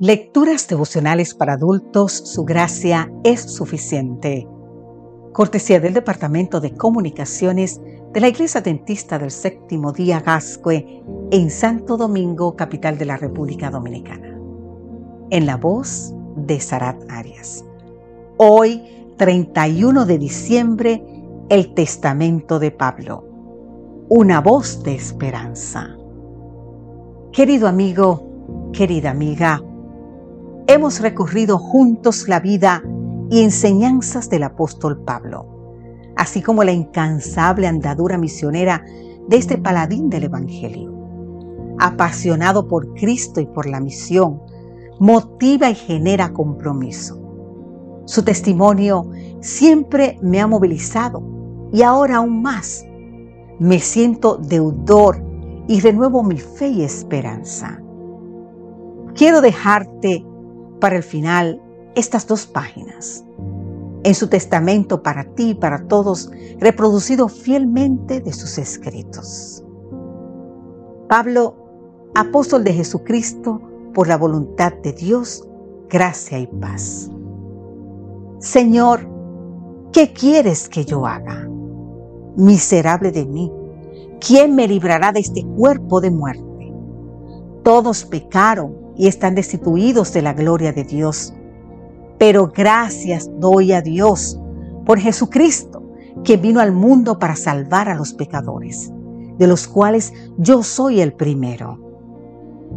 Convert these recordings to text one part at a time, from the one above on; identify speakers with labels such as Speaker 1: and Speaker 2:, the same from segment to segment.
Speaker 1: Lecturas devocionales para adultos, su gracia es suficiente. Cortesía del Departamento de Comunicaciones de la Iglesia Dentista del Séptimo Día Gascue en Santo Domingo, capital de la República Dominicana. En la voz de Sarat Arias. Hoy, 31 de diciembre, el Testamento de Pablo. Una voz de esperanza. Querido amigo, querida amiga, hemos recorrido juntos la vida y enseñanzas del apóstol Pablo, así como la incansable andadura misionera de este paladín del Evangelio. Apasionado por Cristo y por la misión, motiva y genera compromiso. Su testimonio siempre me ha movilizado y ahora aún más. Me siento deudor y renuevo mi fe y esperanza. Quiero dejarte para el final estas dos páginas. En su testamento para ti y para todos, reproducido fielmente de sus escritos. Pablo, apóstol de Jesucristo, por la voluntad de Dios, gracia y paz. Señor, ¿qué quieres que yo haga? Miserable de mí, ¿quién me librará de este cuerpo de muerte? Todos pecaron y están destituidos de la gloria de Dios. Pero gracias doy a Dios por Jesucristo, que vino al mundo para salvar a los pecadores, de los cuales yo soy el primero.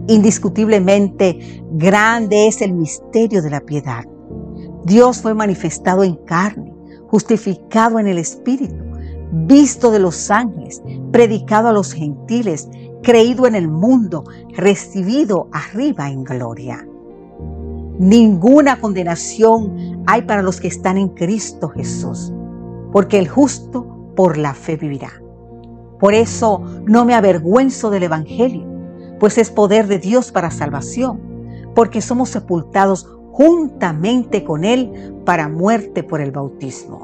Speaker 1: Indiscutiblemente grande es el misterio de la piedad. Dios fue manifestado en carne, justificado en el Espíritu, visto de los ángeles, predicado a los gentiles, creído en el mundo, recibido arriba en gloria. Ninguna condenación hay para los que están en Cristo Jesús, porque el justo por la fe vivirá. Por eso no me avergüenzo del Evangelio, pues es poder de Dios para salvación, porque somos sepultados juntamente con Él para muerte por el bautismo,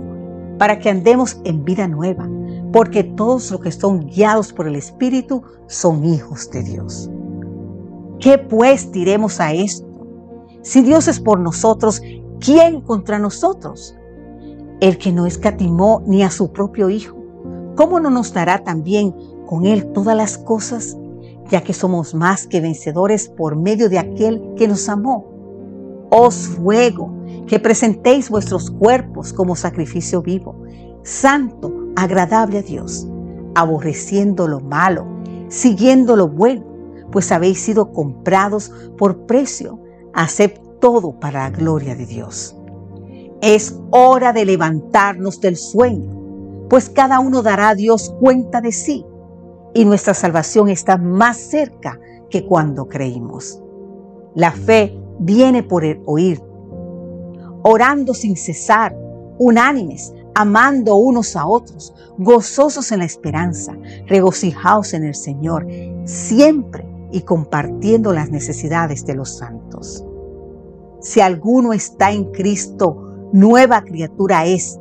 Speaker 1: para que andemos en vida nueva porque todos los que son guiados por el Espíritu son hijos de Dios. ¿Qué pues diremos a esto? Si Dios es por nosotros, ¿quién contra nosotros? El que no escatimó ni a su propio Hijo, ¿cómo no nos dará también con Él todas las cosas? Ya que somos más que vencedores por medio de aquel que nos amó. Os ruego que presentéis vuestros cuerpos como sacrificio vivo, santo, agradable a Dios, aborreciendo lo malo, siguiendo lo bueno, pues habéis sido comprados por precio. Haced todo para la gloria de Dios. Es hora de levantarnos del sueño, pues cada uno dará a Dios cuenta de sí, y nuestra salvación está más cerca que cuando creímos. La fe viene por el oír, orando sin cesar, unánimes, amando unos a otros, gozosos en la esperanza, regocijados en el Señor, siempre y compartiendo las necesidades de los santos. Si alguno está en Cristo, nueva criatura es.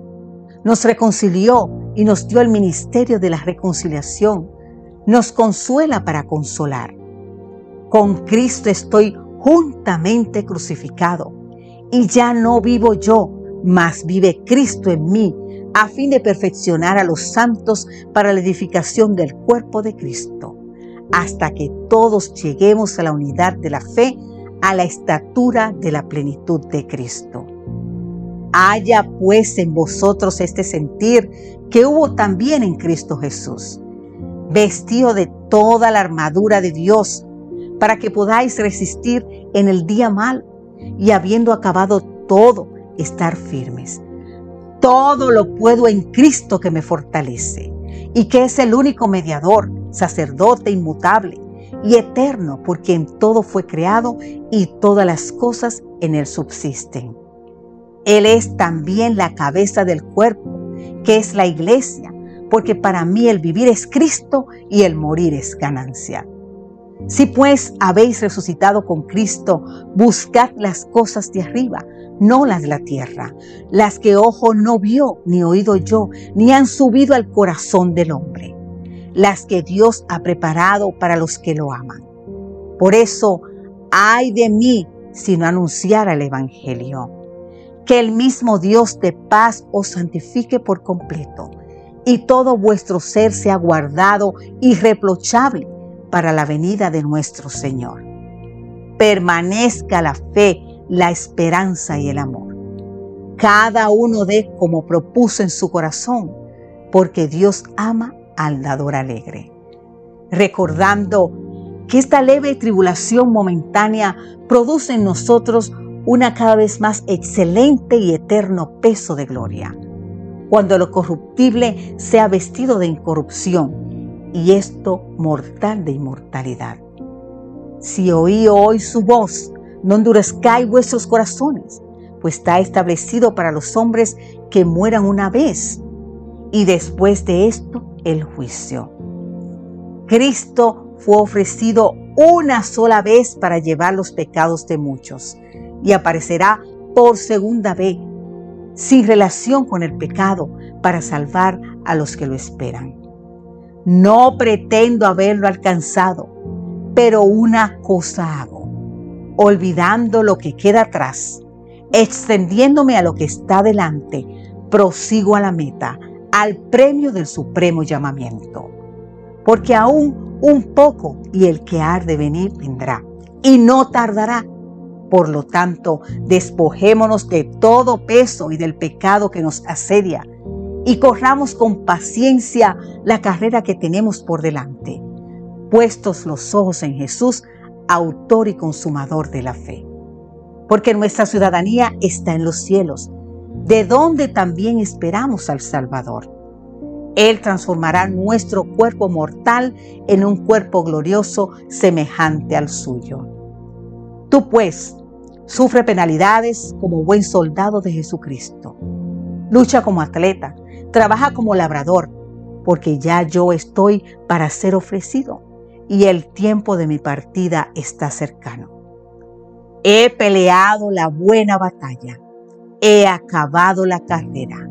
Speaker 1: Nos reconcilió y nos dio el ministerio de la reconciliación. Nos consuela para consolar. Con Cristo estoy juntamente crucificado y ya no vivo yo, mas vive Cristo en mí a fin de perfeccionar a los santos para la edificación del cuerpo de Cristo, hasta que todos lleguemos a la unidad de la fe, a la estatura de la plenitud de Cristo. Haya pues en vosotros este sentir que hubo también en Cristo Jesús, vestido de toda la armadura de Dios, para que podáis resistir en el día mal y habiendo acabado todo, estar firmes todo lo puedo en Cristo que me fortalece y que es el único mediador, sacerdote inmutable y eterno por quien todo fue creado y todas las cosas en él subsisten. Él es también la cabeza del cuerpo, que es la iglesia, porque para mí el vivir es Cristo y el morir es ganancia. Si pues habéis resucitado con Cristo, buscad las cosas de arriba, no las de la tierra, las que ojo no vio, ni oído yo, ni han subido al corazón del hombre, las que Dios ha preparado para los que lo aman. Por eso, ay de mí sino anunciar el Evangelio. Que el mismo Dios de paz os santifique por completo y todo vuestro ser sea guardado irreprochable para la venida de nuestro Señor. Permanezca la fe, la esperanza y el amor. Cada uno de como propuso en su corazón, porque Dios ama al dador alegre. Recordando que esta leve tribulación momentánea produce en nosotros una cada vez más excelente y eterno peso de gloria, cuando lo corruptible sea vestido de incorrupción y esto mortal de inmortalidad. Si oí hoy su voz, no endurezcáis vuestros corazones, pues está establecido para los hombres que mueran una vez y después de esto el juicio. Cristo fue ofrecido una sola vez para llevar los pecados de muchos y aparecerá por segunda vez, sin relación con el pecado, para salvar a los que lo esperan. No pretendo haberlo alcanzado, pero una cosa hago, olvidando lo que queda atrás, extendiéndome a lo que está delante, prosigo a la meta, al premio del supremo llamamiento. Porque aún un poco y el que ha de venir vendrá y no tardará. Por lo tanto, despojémonos de todo peso y del pecado que nos asedia y corramos con paciencia la carrera que tenemos por delante, puestos los ojos en Jesús, autor y consumador de la fe. Porque nuestra ciudadanía está en los cielos, de donde también esperamos al Salvador él transformará nuestro cuerpo mortal en un cuerpo glorioso semejante al suyo. Tú pues, sufre penalidades como buen soldado de Jesucristo. Lucha como atleta, trabaja como labrador, porque ya yo estoy para ser ofrecido y el tiempo de mi partida está cercano. He peleado la buena batalla, he acabado la carrera,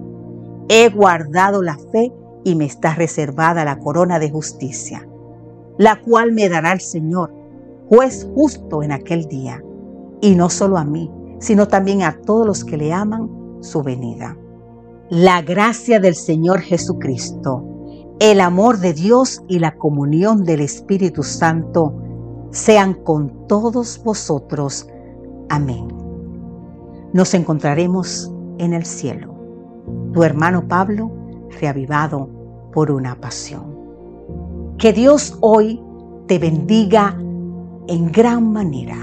Speaker 1: he guardado la fe y me está reservada la corona de justicia, la cual me dará el Señor, juez justo en aquel día, y no solo a mí, sino también a todos los que le aman su venida. La gracia del Señor Jesucristo, el amor de Dios y la comunión del Espíritu Santo sean con todos vosotros. Amén. Nos encontraremos en el cielo. Tu hermano Pablo, reavivado por una pasión. Que Dios hoy te bendiga en gran manera.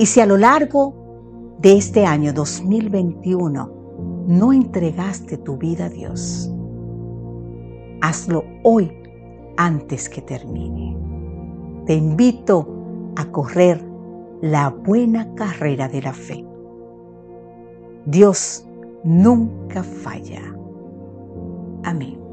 Speaker 1: Y si a lo largo de este año 2021 no entregaste tu vida a Dios, hazlo hoy antes que termine. Te invito a correr la buena carrera de la fe. Dios nunca falla. Amém.